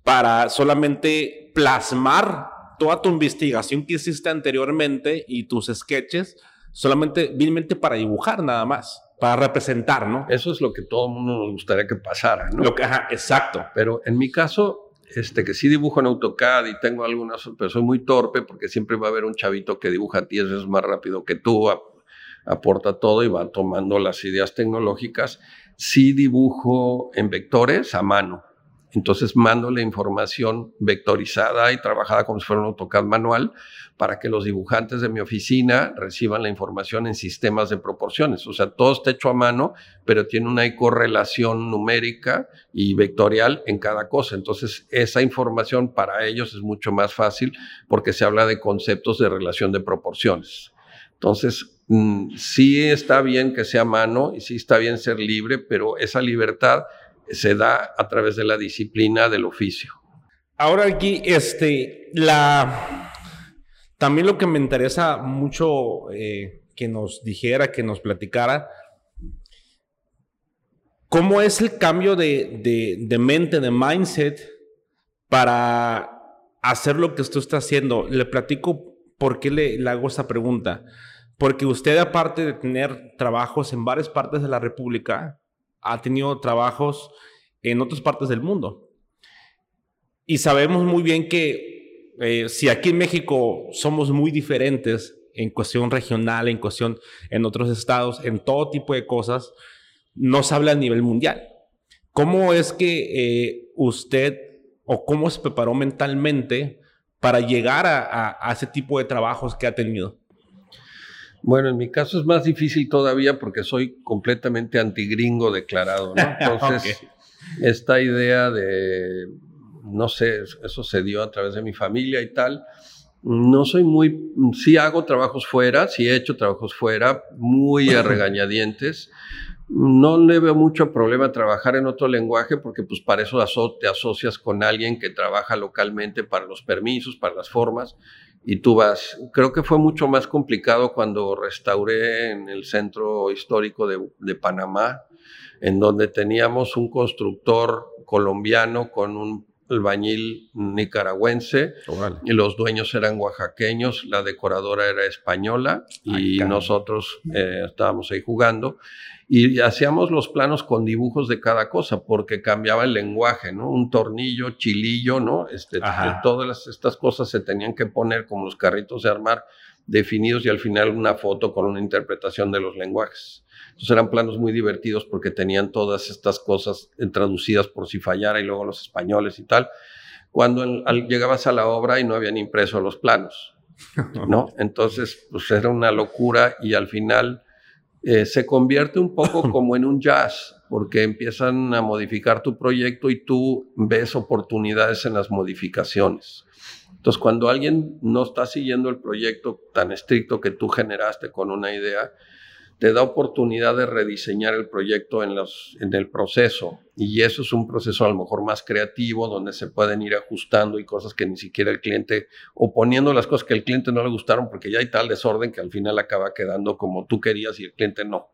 para solamente plasmar toda tu investigación que hiciste anteriormente y tus sketches solamente vilmente para dibujar nada más, para representar, ¿no? Eso es lo que todo el mundo nos gustaría que pasara, ¿no? Lo que, ajá, exacto. Pero en mi caso, este, que sí dibujo en AutoCAD y tengo algunas, pero soy muy torpe porque siempre va a haber un chavito que dibuja 10 veces más rápido que tú, aporta todo y va tomando las ideas tecnológicas. Sí dibujo en vectores a mano. Entonces mando la información vectorizada y trabajada como si fuera un AutoCAD manual para que los dibujantes de mi oficina reciban la información en sistemas de proporciones. O sea, todo está hecho a mano, pero tiene una correlación numérica y vectorial en cada cosa. Entonces, esa información para ellos es mucho más fácil porque se habla de conceptos de relación de proporciones. Entonces, mm, sí está bien que sea a mano y sí está bien ser libre, pero esa libertad se da a través de la disciplina del oficio. Ahora aquí, este, la, también lo que me interesa mucho eh, que nos dijera, que nos platicara, ¿cómo es el cambio de, de, mente, de mindset para hacer lo que usted está haciendo? Le platico por qué le, le hago esa pregunta. Porque usted, aparte de tener trabajos en varias partes de la República, ha tenido trabajos en otras partes del mundo. Y sabemos muy bien que eh, si aquí en México somos muy diferentes en cuestión regional, en cuestión en otros estados, en todo tipo de cosas, no se habla a nivel mundial. ¿Cómo es que eh, usted o cómo se preparó mentalmente para llegar a, a ese tipo de trabajos que ha tenido? Bueno, en mi caso es más difícil todavía porque soy completamente antigringo declarado, ¿no? Entonces, esta idea de, no sé, eso se dio a través de mi familia y tal. No soy muy, sí hago trabajos fuera, sí he hecho trabajos fuera, muy a regañadientes. No le veo mucho problema trabajar en otro lenguaje porque pues para eso te asocias con alguien que trabaja localmente para los permisos, para las formas y tú vas. Creo que fue mucho más complicado cuando restauré en el centro histórico de Panamá, en donde teníamos un constructor colombiano con un albañil nicaragüense y los dueños eran oaxaqueños, la decoradora era española y nosotros eh, estábamos ahí jugando y hacíamos los planos con dibujos de cada cosa porque cambiaba el lenguaje, ¿no? Un tornillo, chilillo, ¿no? Este, todas estas cosas se tenían que poner como los carritos de armar definidos y al final una foto con una interpretación de los lenguajes. Entonces eran planos muy divertidos porque tenían todas estas cosas traducidas por si fallara y luego los españoles y tal. Cuando llegabas a la obra y no habían impreso los planos, ¿no? Entonces, pues era una locura y al final eh, se convierte un poco como en un jazz porque empiezan a modificar tu proyecto y tú ves oportunidades en las modificaciones. Entonces, cuando alguien no está siguiendo el proyecto tan estricto que tú generaste con una idea, te da oportunidad de rediseñar el proyecto en, los, en el proceso. Y eso es un proceso a lo mejor más creativo, donde se pueden ir ajustando y cosas que ni siquiera el cliente, o poniendo las cosas que al cliente no le gustaron, porque ya hay tal desorden que al final acaba quedando como tú querías y el cliente no.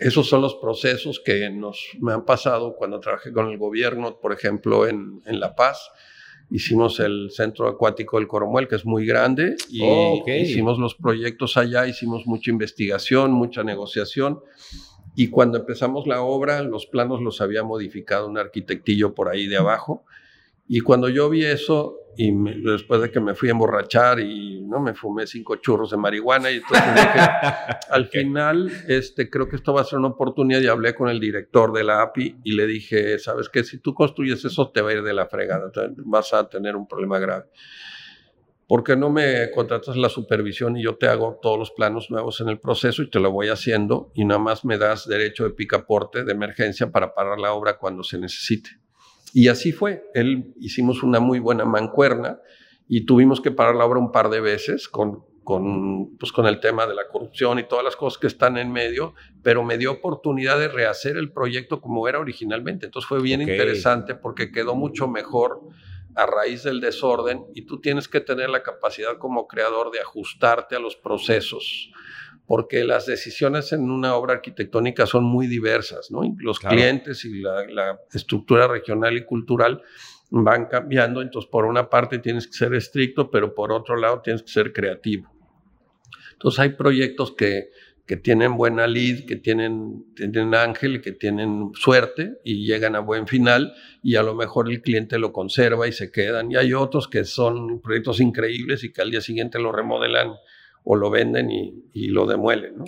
Esos son los procesos que nos, me han pasado cuando trabajé con el gobierno, por ejemplo, en, en La Paz hicimos el centro acuático del Coromuel, que es muy grande, y oh, hicimos los proyectos allá, hicimos mucha investigación, mucha negociación. Y cuando empezamos la obra, los planos los había modificado un arquitectillo por ahí de abajo. Y cuando yo vi eso, y después de que me fui a emborrachar y no me fumé cinco churros de marihuana y entonces dije, al final este creo que esto va a ser una oportunidad y hablé con el director de la API y le dije, sabes que si tú construyes eso te va a ir de la fregada, vas a tener un problema grave. ¿Por qué no me contratas la supervisión y yo te hago todos los planos nuevos en el proceso y te lo voy haciendo y nada más me das derecho de picaporte de emergencia para parar la obra cuando se necesite? Y así fue. Él hicimos una muy buena mancuerna y tuvimos que parar la obra un par de veces con, con, pues con el tema de la corrupción y todas las cosas que están en medio, pero me dio oportunidad de rehacer el proyecto como era originalmente. Entonces fue bien interesante porque quedó mucho mejor a raíz del desorden y tú tienes que tener la capacidad como creador de ajustarte a los procesos porque las decisiones en una obra arquitectónica son muy diversas, ¿no? Los clientes y la, estructura regional y cultural van cambiando, entonces por una parte tienes que ser estricto, pero por otro lado tienes que ser creativo. Entonces hay proyectos que, que tienen buena lead, que tienen, tienen ángel, que tienen suerte y llegan a buen final y a lo mejor el cliente lo conserva y se quedan. Y hay otros que son proyectos increíbles y que al día siguiente lo remodelan o lo venden y, lo demuelen.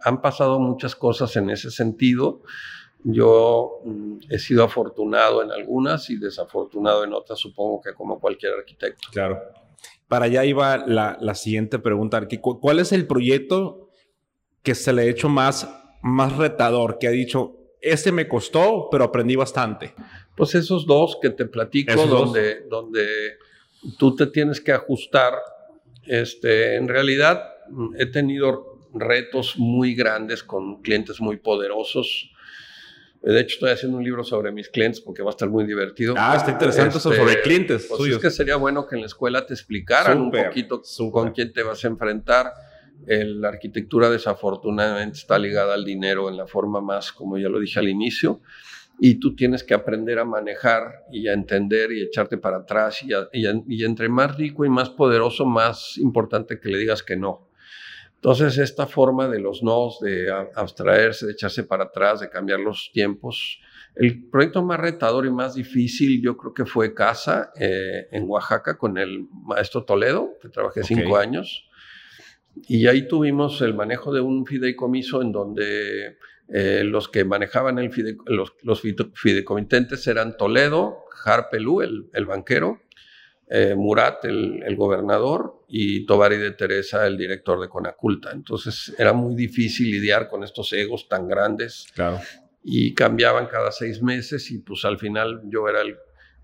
Han pasado muchas cosas en ese sentido. Yo mm, he sido afortunado en algunas y desafortunado en otras, supongo que como cualquier arquitecto. Claro. Para allá iba la, siguiente pregunta. ¿Cuál es el proyecto que se le ha hecho más, más retador, que ha dicho, este me costó, pero aprendí bastante? Pues esos dos que te platico, donde, donde tú te tienes que ajustar este, en realidad he tenido retos muy grandes con clientes muy poderosos. De hecho, estoy haciendo un libro sobre mis clientes porque va a estar muy divertido. Ah, está interesante eso sobre este, clientes. Pues es que sería bueno que en la escuela te explicaran un poquito con quién te vas a enfrentar. la arquitectura desafortunadamente está ligada al dinero en la forma más, como ya lo dije al inicio y tú tienes que aprender a manejar y a entender y echarte para atrás y, y, entre más rico y más poderoso, más importante que le digas que no. Entonces, esta forma de los nos, de abstraerse, de echarse para atrás, de cambiar los tiempos, el proyecto más retador y más difícil yo creo que fue Casa eh, en Oaxaca con el maestro Toledo, que trabajé cinco años. Y ahí tuvimos el manejo de un fideicomiso en donde eh, los que manejaban el los, los, fideicomitentes eran Toledo, Harpelú, el, el banquero, eh, Murat, el, el, gobernador, y Tobari de Teresa, el director de Conaculta. Entonces era muy difícil lidiar con estos egos tan grandes. Claro. Y cambiaban cada seis meses y pues al final yo era el,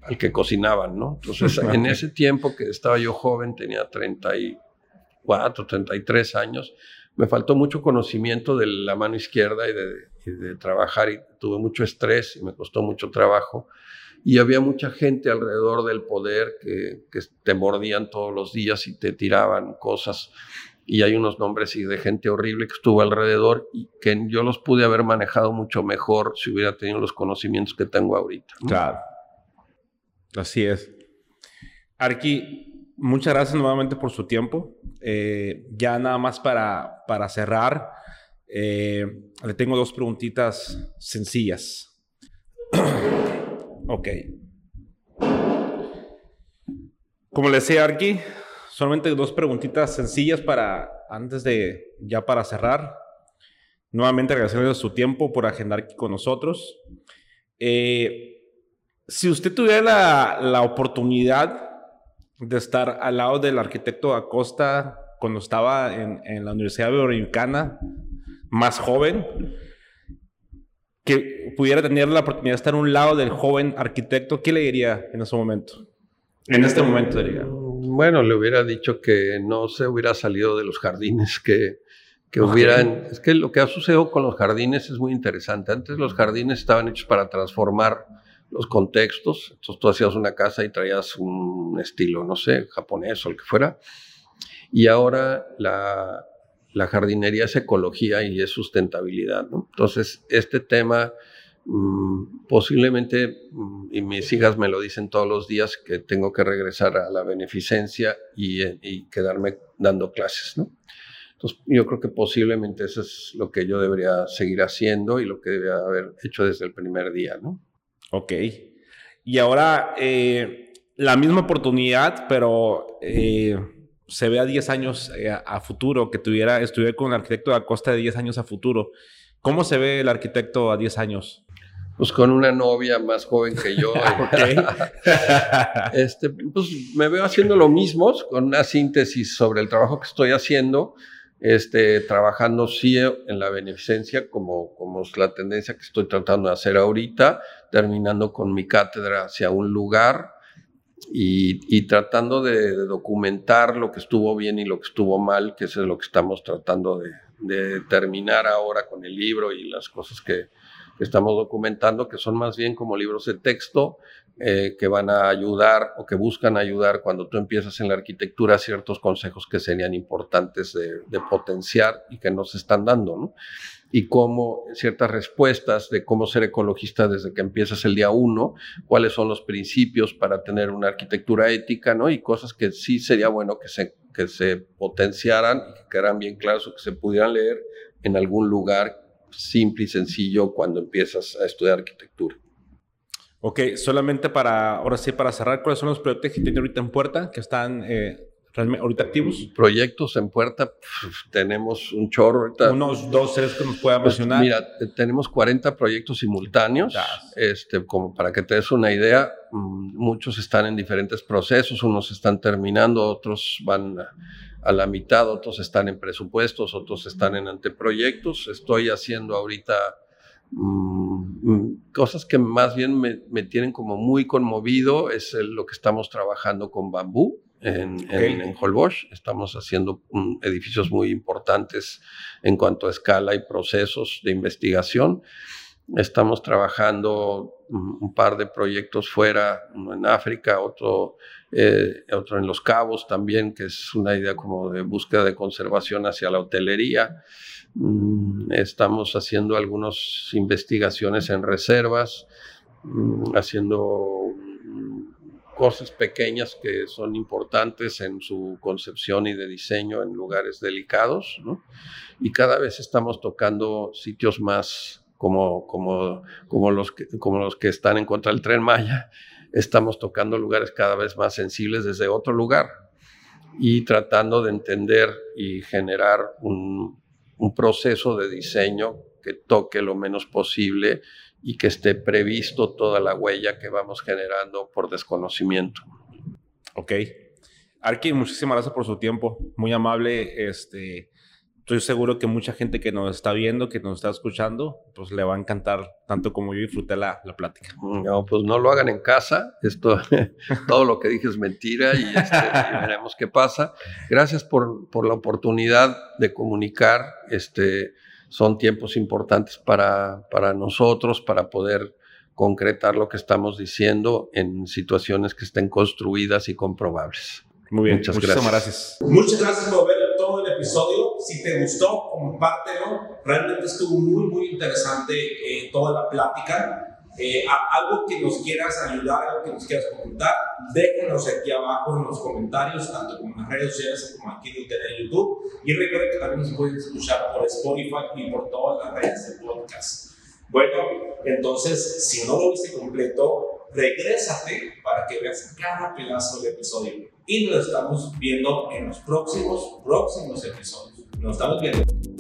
el que cocinaban, ¿no? Entonces en ese tiempo que estaba yo joven, tenía 34, 33 años, me faltó mucho conocimiento de la mano izquierda y de, trabajar y tuve mucho estrés y me costó mucho trabajo. Y había mucha gente alrededor del poder que, te mordían todos los días y te tiraban cosas. Y hay unos nombres y de gente horrible que estuvo alrededor y que yo los pude haber manejado mucho mejor si hubiera tenido los conocimientos que tengo ahorita. Claro. Así es. Arqui, muchas gracias nuevamente por su tiempo. Eh, ya nada más para, para cerrar, eh, le tengo dos preguntitas sencillas. ok. Como le decía Arki, solamente dos preguntitas sencillas para antes de ya para cerrar. Nuevamente agradecerle su tiempo por agendar aquí con nosotros. Eh, si usted tuviera la, la oportunidad de estar al lado del arquitecto Acosta cuando estaba en, en la Universidad Iberoamericana, más joven, que pudiera tener la oportunidad de estar a un lado del joven arquitecto, ¿qué le diría en ese momento? En este momento diría. Bueno, le hubiera dicho que no se hubiera salido de los jardines que, que hubieran, es que lo que ha sucedido con los jardines es muy interesante. Antes los jardines estaban hechos para transformar los contextos. Entonces tú hacías una casa y traías un estilo, no sé, japonés o el que fuera. Y ahora la, la jardinería es ecología y es sustentabilidad. ¿no? Entonces, este tema mm, posiblemente, mm, y mis hijas me lo dicen todos los días, que tengo que regresar a la beneficencia y, quedarme dando clases. Entonces, yo creo que posiblemente eso es lo que yo debería seguir haciendo y lo que debería haber hecho desde el primer día, ¿no? Ok. Y ahora, eh, la misma oportunidad, pero eh, se ve a 10 años eh, a futuro, que tuviera, estuviera con el arquitecto a costa de 10 años a futuro. ¿Cómo se ve el arquitecto a 10 años? Pues con una novia más joven que yo. este, pues me veo haciendo lo mismo, con una síntesis sobre el trabajo que estoy haciendo este, trabajando sí en la beneficencia, como, como es la tendencia que estoy tratando de hacer ahorita, terminando con mi cátedra hacia un lugar y, tratando de, documentar lo que estuvo bien y lo que estuvo mal, que es lo que estamos tratando de, de terminar ahora con el libro y las cosas que, estamos documentando, que son más bien como libros de texto eh, que van a ayudar o que buscan ayudar cuando tú empiezas en la arquitectura ciertos consejos que serían importantes de, potenciar y que no se están dando, ¿no? Y cómo ciertas respuestas de cómo ser ecologista desde que empiezas el día uno, cuáles son los principios para tener una arquitectura ética, ¿no? Y cosas que sí sería bueno que se, que se potenciaran y que quedaran bien claros o que se pudieran leer en algún lugar simple y sencillo cuando empiezas a estudiar arquitectura. Ok, solamente para, ahora sí, para cerrar, ¿cuáles son los proyectos que tiene ahorita en puerta, que están eh, ahorita activos? Proyectos en puerta, tenemos un chorro ahorita. Unos dos, tres que nos puedan pues, mencionar. Mira, tenemos 40 proyectos simultáneos, este, como para que te des una idea, mm, muchos están en diferentes procesos, unos están terminando, otros van a la mitad, otros están en presupuestos, otros están en anteproyectos. Estoy haciendo ahorita mm, mm, cosas que más bien me, tienen como muy conmovido, es lo que estamos trabajando con bambú. En, en, Holbox estamos haciendo mm, edificios muy importantes en cuanto a escala y procesos de investigación. Estamos trabajando un par de proyectos fuera, uno en África, otro eh, otro en Los Cabos también, que es una idea como de búsqueda de conservación hacia la hotelería. Mm, estamos haciendo algunas investigaciones en reservas, mm, haciendo cosas pequeñas que son importantes en su concepción y de diseño en lugares delicados, Y cada vez estamos tocando sitios más como, como, como, los, que, como los que están en contra del tren Maya, estamos tocando lugares cada vez más sensibles desde otro lugar y tratando de entender y generar un, proceso de diseño que toque lo menos posible y que esté previsto toda la huella que vamos generando por desconocimiento. Ok. Arki, muchísimas gracias por su tiempo. Muy amable. Este, estoy seguro que mucha gente que nos está viendo, que nos está escuchando, pues le va a encantar tanto como yo disfruté la, la plática. No, pues no lo hagan en casa. Esto, todo lo que dije es mentira y, este, veremos qué pasa. Gracias por, por, la oportunidad de comunicar. Este, son tiempos importantes para, para nosotros, para poder concretar lo que estamos diciendo en situaciones que estén construidas y comprobables. Muy bien, muchas gracias. gracias. Muchas gracias por ver todo el episodio. Si te gustó, compártelo. Realmente estuvo muy, muy interesante eh, toda la plática. Eh, algo que nos quieras ayudar, algo que nos quieras comentar, déjenos aquí abajo en los comentarios, tanto como en las redes sociales como aquí en el canal de YouTube. Y recuerden que también nos pueden escuchar por Spotify y por todas las redes de podcast. Bueno, entonces, si no lo viste completo, regrésate para que veas cada pedazo del episodio y nos estamos viendo en los próximos, próximos episodios. Nos estamos viendo.